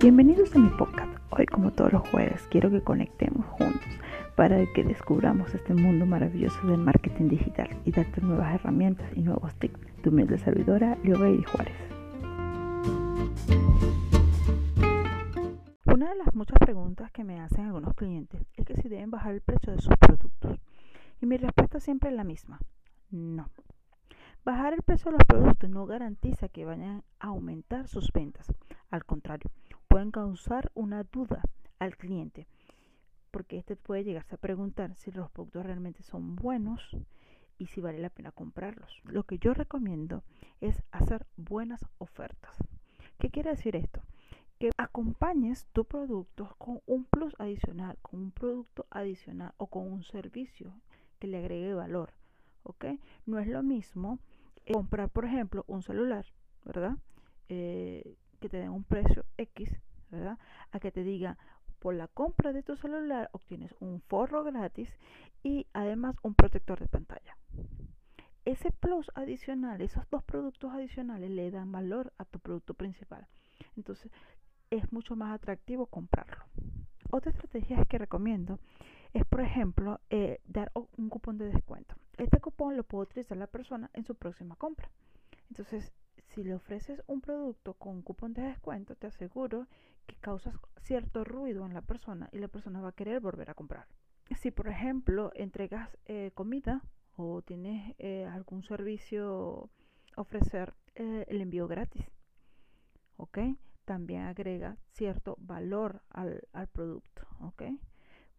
Bienvenidos a mi podcast. Hoy, como todos los jueves, quiero que conectemos juntos para que descubramos este mundo maravilloso del marketing digital y darte nuevas herramientas y nuevos tips. Tu humilde servidora, Baby Juárez. Una de las muchas preguntas que me hacen algunos clientes es que si deben bajar el precio de sus productos. Y mi respuesta siempre es la misma. No. Bajar el precio de los productos no garantiza que vayan a aumentar sus ventas. Al contrario, pueden causar una duda al cliente, porque este puede llegarse a preguntar si los productos realmente son buenos y si vale la pena comprarlos. Lo que yo recomiendo es hacer buenas ofertas. ¿Qué quiere decir esto? Que acompañes tu producto con un plus adicional, con un producto adicional o con un servicio que le agregue valor. ¿Ok? No es lo mismo comprar, por ejemplo, un celular, ¿verdad? Eh, que te den un precio X, ¿verdad? A que te diga, por la compra de tu celular obtienes un forro gratis y además un protector de pantalla. Ese plus adicional, esos dos productos adicionales le dan valor a tu producto principal. Entonces es mucho más atractivo comprarlo. Otra estrategia que recomiendo es, por ejemplo, eh, dar un cupón de descuento. Este cupón lo puede utilizar la persona en su próxima compra. Entonces, si le ofreces un producto con cupón de descuento, te aseguro que causas cierto ruido en la persona y la persona va a querer volver a comprar. Si, por ejemplo, entregas eh, comida o tienes eh, algún servicio ofrecer eh, el envío gratis, ¿ok? También agrega cierto valor al, al producto, ¿ok?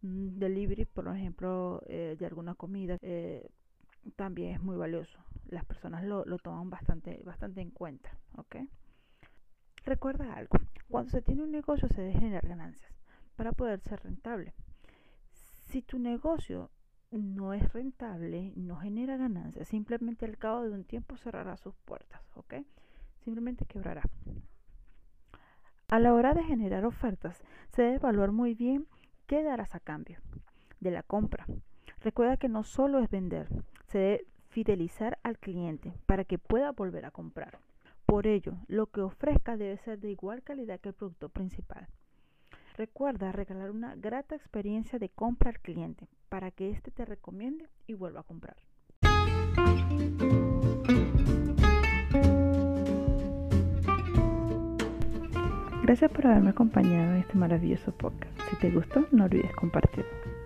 delivery, por ejemplo, de alguna comida también es muy valioso. Las personas lo, toman bastante, bastante en cuenta. Recuerda algo, cuando se tiene un negocio se debe generar ganancias para poder ser rentable. Si tu negocio no es rentable, no genera ganancias, simplemente al cabo de un tiempo cerrará sus puertas, ¿ok? Simplemente quebrará. A la hora de generar ofertas, se debe evaluar muy bien qué darás a cambio de la compra. Recuerda que no solo es vender, se debe fidelizar al cliente para que pueda volver a comprar. Por ello, lo que ofrezca debe ser de igual calidad que el producto principal. Recuerda regalar una grata experiencia de compra al cliente para que éste te recomiende y vuelva a comprar. Gracias por haberme acompañado en este maravilloso podcast. Si te gustó, no olvides compartirlo.